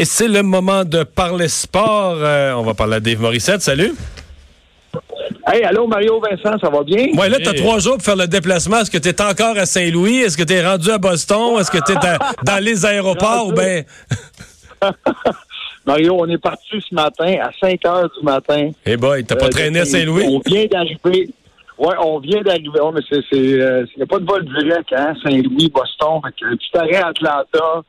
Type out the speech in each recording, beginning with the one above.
Et c'est le moment de parler sport. Euh, on va parler à Dave Morissette. Salut. Hey, allô Mario Vincent, ça va bien? Ouais, là, tu as trois jours pour faire le déplacement. Est-ce que tu es encore à Saint-Louis? Est-ce que tu es rendu à Boston? Est-ce que tu es dans les aéroports? ben... Mario, on est parti ce matin à 5 heures du matin. Eh hey boy, t'as pas euh, traîné à Saint-Louis? On vient d'arriver. Oui, on vient d'arriver. Oh, mais c'est, c'est, euh, y a pas de vol direct, hein? Saint-Louis, Boston. Fait que, petit arrêt à Atlanta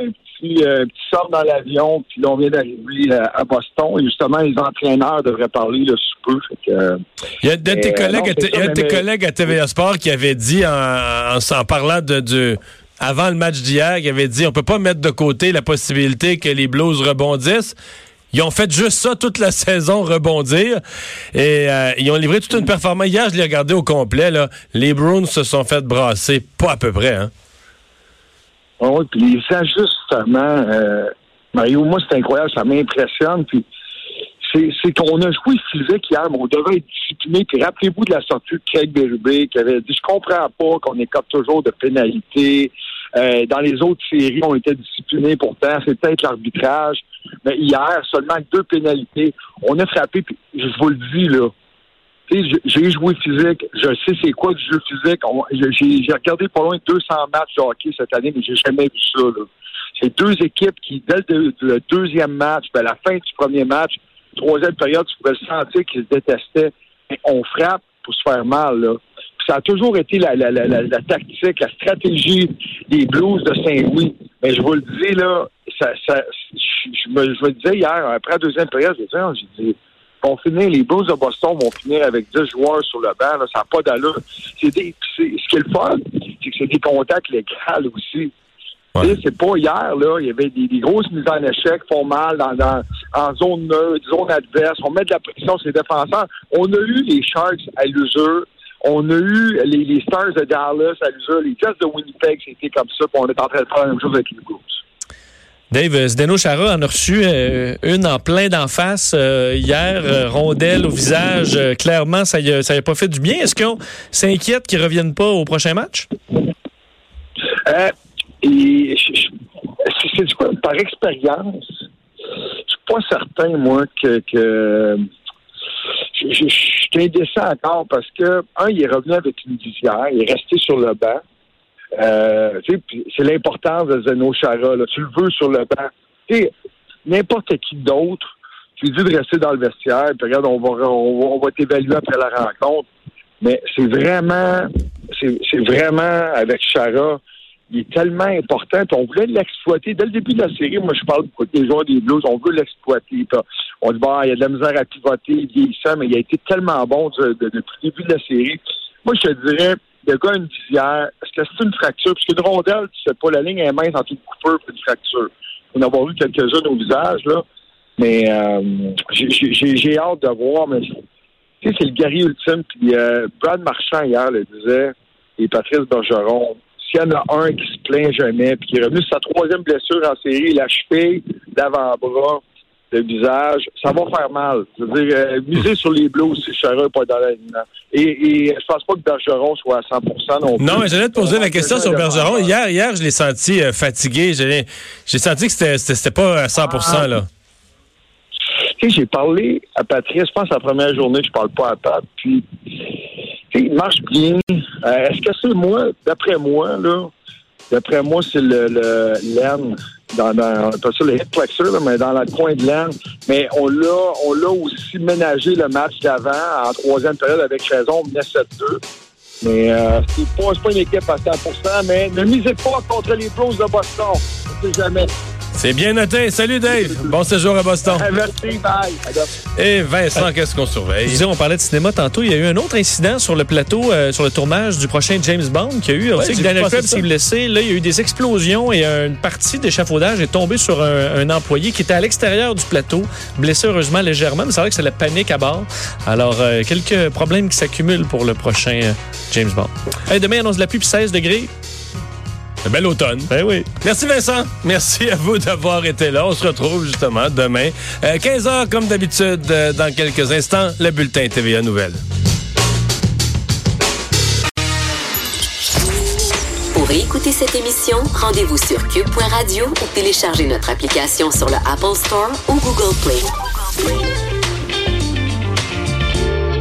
un petit, euh, petit sort dans l'avion, puis on vient d'arriver euh, à, Boston. Et justement, les entraîneurs devraient parler le sous peu. Euh, il y a de tes, collègues, à, tes collègues à TVA Sport qui avaient dit, en, en, parlant de, avant le match d'hier, qui avait dit on peut pas mettre de côté la possibilité que les Blues rebondissent. Ils ont fait juste ça toute la saison, rebondir. Et ils ont livré toute une performance. Hier, je l'ai regardé au complet. Là. Les Bruins se sont fait brasser, pas à peu près. Hein? Oui, puis les ajustements, euh, Mario, moi, c'est incroyable, ça m'impressionne. Puis c'est qu'on a joué physique hier, mais on devait être discipliné. Puis rappelez-vous de la sortie de Craig Berube qui avait dit Je comprends pas qu'on écope toujours de pénalités. Euh, dans les autres séries, on était disciplinés pourtant. C'est peut-être l'arbitrage. Mais hier, seulement deux pénalités. On a frappé, puis je vous le dis, là, j'ai joué physique, je sais c'est quoi du jeu physique. J'ai regardé pas loin de 200 matchs de hockey cette année, mais j'ai jamais vu ça. C'est deux équipes qui, dès le, deuxième match, ben, à la fin du premier match, troisième période, tu pouvais sentir qu'ils se détestaient. on frappe pour se faire mal. Là. ça a toujours été la, tactique, la stratégie des Blues de Saint-Louis. Mais je vous le dis, là, ça, je, me, je disais hier, après la deuxième période, j'ai dit, ah, vont finir, les Blues de Boston vont finir avec 10 joueurs sur le banc. ça n'a pas d'allure. C'est des, ce qui est le fun, c'est que c'est des contacts légaux aussi. C'est pas hier, là, il y avait des, grosses mises en échec, font mal dans, dans, en zone neutre, zone adverse, on met de la pression sur les défenseurs. On a eu les Sharks à l'usure, on a eu les, les Stars de Dallas à l'usure, les Jets de Winnipeg, c'était comme ça, puis on est en train de faire la même chose avec les Blues. Dave, Zdeno Chara en a reçu euh, une en plein d'en face euh, hier, euh, rondelle au visage. clairement, ça n'a pas fait du bien. Est-ce qu'on s'inquiète qu'ils ne reviennent pas au prochain match? c'est quoi? Par expérience, je suis pas certain, moi, que, que je, suis indécent encore parce que, un, il est revenu avec une visière, il est resté sur le banc. Euh, c'est l'importance de Zeno Chara. Tu le veux sur le banc. N'importe qui d'autre, tu dis de rester dans le vestiaire, puis regarde, on va, on, va t'évaluer après la rencontre. Mais c'est vraiment, c'est vraiment avec Chara, il est tellement important. on voulait l'exploiter. Dès le début de la série, moi, je parle des joueurs des Blues, on veut l'exploiter. On dit, bah, il y a de la misère à pivoter, il vieillissant, mais il a été tellement bon depuis le début de la série. Moi, je te dirais, le gars a une visière. Est-ce que c'est une fracture? Parce qu'une rondelle, tu sais pas, la ligne est mince entre une coupure et une fracture. On a vu quelques-unes au visage, là. Mais euh, j'ai hâte de voir, mais tu sais, c'est le guerrier ultime. Puis euh, Brad Marchand, hier, le disait, et Patrice Bergeron, s'il y en a un qui se plaint jamais, puis qui est revenu sa troisième blessure en série, la cheville, l'avant-bras, le visage, ça va faire mal. Je veux dire, euh, miser sur les blues si Chara pas dans l'alignement. Et, et je pense pas que Bergeron soit à 100% non plus. Non, mais j'allais te poser la question sur Bergeron. Hier, hier je l'ai senti euh, fatigué. J'ai senti que c'était pas à 100 là. Tu sais, j'ai parlé à Patrice, je pense la première journée, je parle pas à Pat. Puis, il marche bien. Euh, est-ce que c'est moi, d'après moi, là, d'après moi, c'est le, le l'aine dans, dans pas ça le hip flexor, mais dans le coin de l'aine. Mais on l'a, on l'a aussi ménagé le match d'avant en troisième période avec raison, on menait 7-2. Mais euh, c'est pas, pas une équipe à 100% mais ne misez pas contre les Blues de Boston. On sait jamais. C'est bien noté. Salut Dave. Bon séjour à Boston. Merci, bye. Et Vincent, qu'est-ce qu'on surveille? Je disais, on parlait de cinéma tantôt. Il y a eu un autre incident sur le plateau, euh, sur le tournage du prochain James Bond, qui a eu, on Ouais, sait que Daniel Craig s'est blessé. Là, il y a eu des explosions et une partie d'échafaudage est tombée sur un, un employé qui était à l'extérieur du plateau, blessé heureusement légèrement, mais c'est vrai que c'est la panique à bord. Alors, euh, quelques problèmes qui s'accumulent pour le prochain euh, James Bond. Hey, demain, annonce de la pluie puis 16 degrés. Un bel automne. Ben oui. Merci Vincent. Merci à vous d'avoir été là. On se retrouve justement demain. 15h comme d'habitude. euh, dans quelques instants, le bulletin TVA Nouvelles. Pour écouter cette émission, rendez-vous sur cube.radio ou téléchargez notre application sur le Apple Store ou Google Play.